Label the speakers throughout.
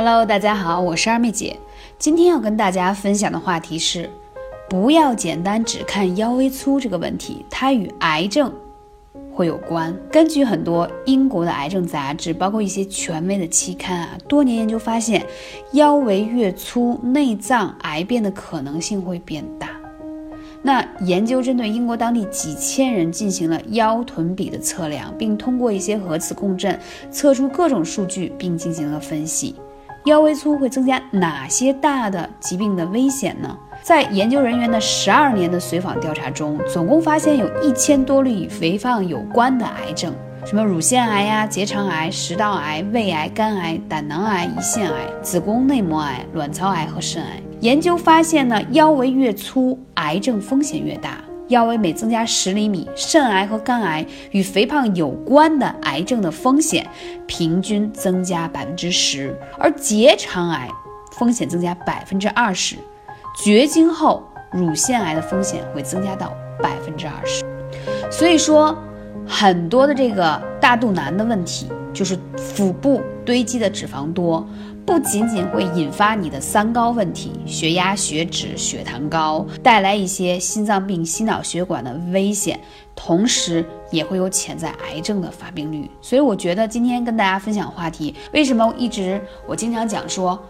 Speaker 1: Hello，大家好，我是二妹姐。今天要跟大家分享的话题是，不要简单只看腰围粗这个问题，它与癌症会有关。根据很多英国的癌症杂志，包括一些权威的期刊啊，多年研究发现，腰围越粗，内脏癌变的可能性会变大。那研究针对英国当地几千人进行了腰臀比的测量，并通过一些核磁共振测出各种数据，并进行了分析。腰围粗会增加哪些大的疾病的危险呢？在研究人员的十二年的随访调查中，总共发现有一千多例与肥胖有关的癌症。什么乳腺癌呀、结肠癌、食道癌、胃癌、肝癌、胆囊癌、胰腺癌、子宫内膜癌、卵巢癌和肾癌。研究发现呢，腰围越粗，癌症风险越大。腰围每增加十厘米，肾癌和肝癌与肥胖有关的癌症的风险平均增加百分之十，而结肠癌风险增加百分之二十，绝经后乳腺癌的风险会增加到百分之二十。所以说。很多的这个大肚腩的问题，就是腹部堆积的脂肪多，不仅仅会引发你的三高问题，血压、血脂、血糖高，带来一些心脏病、心脑血管的危险，同时也会有潜在癌症的发病率。所以我觉得今天跟大家分享话题，为什么一直我经常讲说。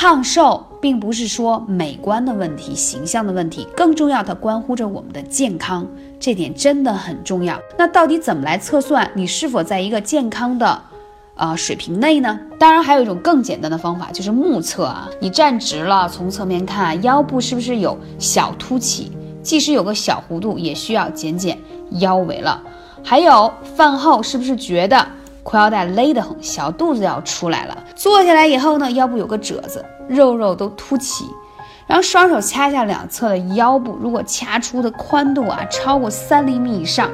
Speaker 1: 胖瘦并不是说美观的问题、形象的问题，更重要，它关乎着我们的健康，这点真的很重要。那到底怎么来测算你是否在一个健康的呃水平内呢？当然，还有一种更简单的方法，就是目测啊，你站直了，从侧面看腰部是不是有小凸起，即使有个小弧度，也需要减减腰围了。还有饭后是不是觉得？裤腰带勒得很，小肚子要出来了。坐下来以后呢，腰部有个褶子，肉肉都凸起。然后双手掐下两侧的腰部，如果掐出的宽度啊超过三厘米以上，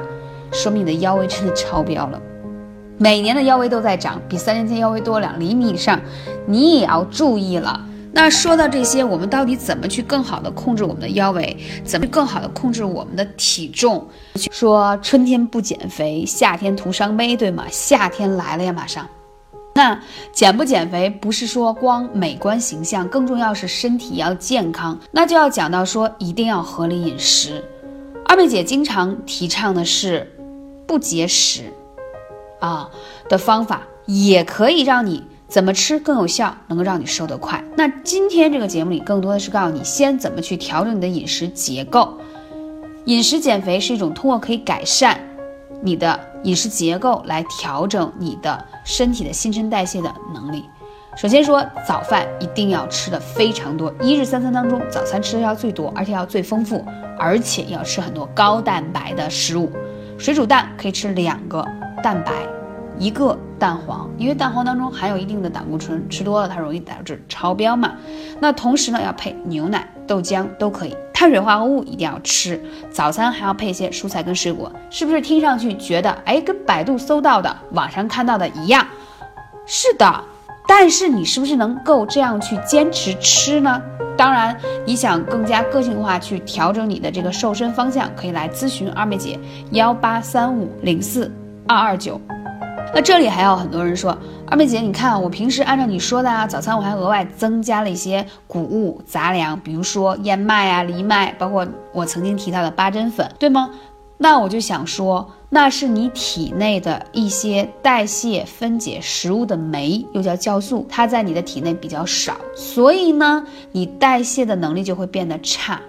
Speaker 1: 说明你的腰围真的超标了。每年的腰围都在长，比三年前腰围多两厘米以上，你也要注意了。那说到这些，我们到底怎么去更好的控制我们的腰围？怎么更好的控制我们的体重？说春天不减肥，夏天徒伤悲，对吗？夏天来了呀，马上。那减不减肥，不是说光美观形象，更重要是身体要健康。那就要讲到说，一定要合理饮食。二妹姐经常提倡的是不节食啊的方法，也可以让你。怎么吃更有效，能够让你瘦得快？那今天这个节目里更多的是告诉你，先怎么去调整你的饮食结构。饮食减肥是一种通过可以改善你的饮食结构来调整你的身体的新陈代谢的能力。首先说早饭一定要吃的非常多，一日三餐当中早餐吃的要最多，而且要最丰富，而且要吃很多高蛋白的食物。水煮蛋可以吃两个蛋白。一个蛋黄，因为蛋黄当中含有一定的胆固醇，吃多了它容易导致超标嘛。那同时呢，要配牛奶、豆浆都可以。碳水化合物一定要吃，早餐还要配一些蔬菜跟水果，是不是听上去觉得哎，跟百度搜到的、网上看到的一样？是的，但是你是不是能够这样去坚持吃呢？当然，你想更加个性化去调整你的这个瘦身方向，可以来咨询二妹姐，幺八三五零四二二九。那这里还有很多人说，二妹姐，你看我平时按照你说的啊，早餐我还额外增加了一些谷物杂粮，比如说燕麦啊、藜麦，包括我曾经提到的八珍粉，对吗？那我就想说，那是你体内的一些代谢分解食物的酶，又叫酵素，它在你的体内比较少，所以呢，你代谢的能力就会变得差。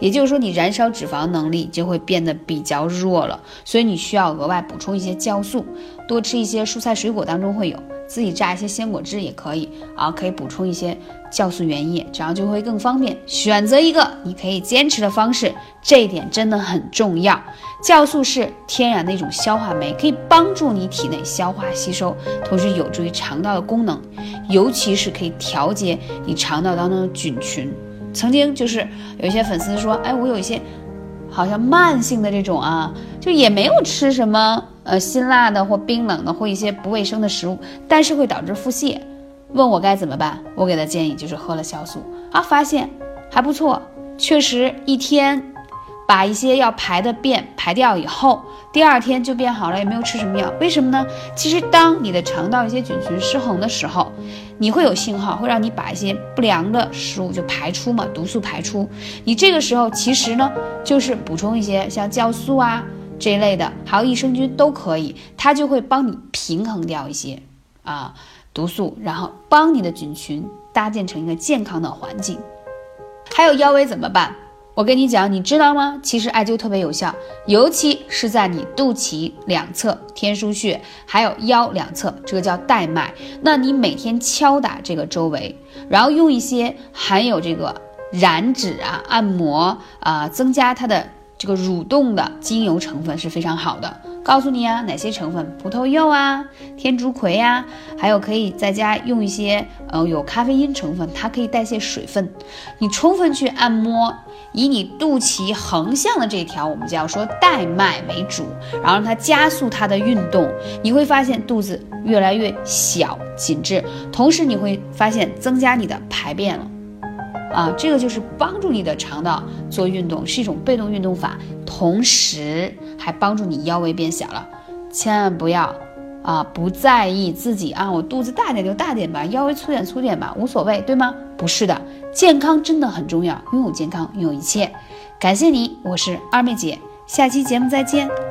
Speaker 1: 也就是说，你燃烧脂肪能力就会变得比较弱了，所以你需要额外补充一些酵素，多吃一些蔬菜水果当中会有，自己榨一些鲜果汁也可以啊，可以补充一些酵素原液，这样就会更方便。选择一个你可以坚持的方式，这一点真的很重要。酵素是天然的一种消化酶，可以帮助你体内消化吸收，同时有助于肠道的功能，尤其是可以调节你肠道当中的菌群。曾经就是有一些粉丝说，哎，我有一些好像慢性的这种啊，就也没有吃什么呃辛辣的或冰冷的或一些不卫生的食物，但是会导致腹泻，问我该怎么办？我给他建议就是喝了酵素啊，发现还不错，确实一天把一些要排的便排掉以后，第二天就变好了，也没有吃什么药，为什么呢？其实当你的肠道一些菌群失衡的时候，你会有信号，会让你把一些不良的食物就排出嘛，毒素排出。你这个时候其实呢，就是补充一些像酵素啊这一类的，还有益生菌都可以，它就会帮你平衡掉一些啊毒素，然后帮你的菌群搭建成一个健康的环境。还有腰围怎么办？我跟你讲，你知道吗？其实艾灸特别有效，尤其是在你肚脐两侧天枢穴，还有腰两侧，这个叫带脉。那你每天敲打这个周围，然后用一些含有这个燃脂啊、按摩啊，增加它的这个蠕动的精油成分是非常好的。告诉你啊，哪些成分？葡萄柚啊，天竺葵呀，还有可以在家用一些，呃，有咖啡因成分，它可以代谢水分。你充分去按摩，以你肚脐横向的这条，我们叫说带脉为主，然后让它加速它的运动，你会发现肚子越来越小紧致，同时你会发现增加你的排便了。啊，这个就是帮助你的肠道做运动，是一种被动运动法，同时还帮助你腰围变小了。千万不要啊，不在意自己啊，我肚子大点就大点吧，腰围粗点粗点吧，无所谓，对吗？不是的，健康真的很重要，拥有健康，拥有一切。感谢你，我是二妹姐，下期节目再见。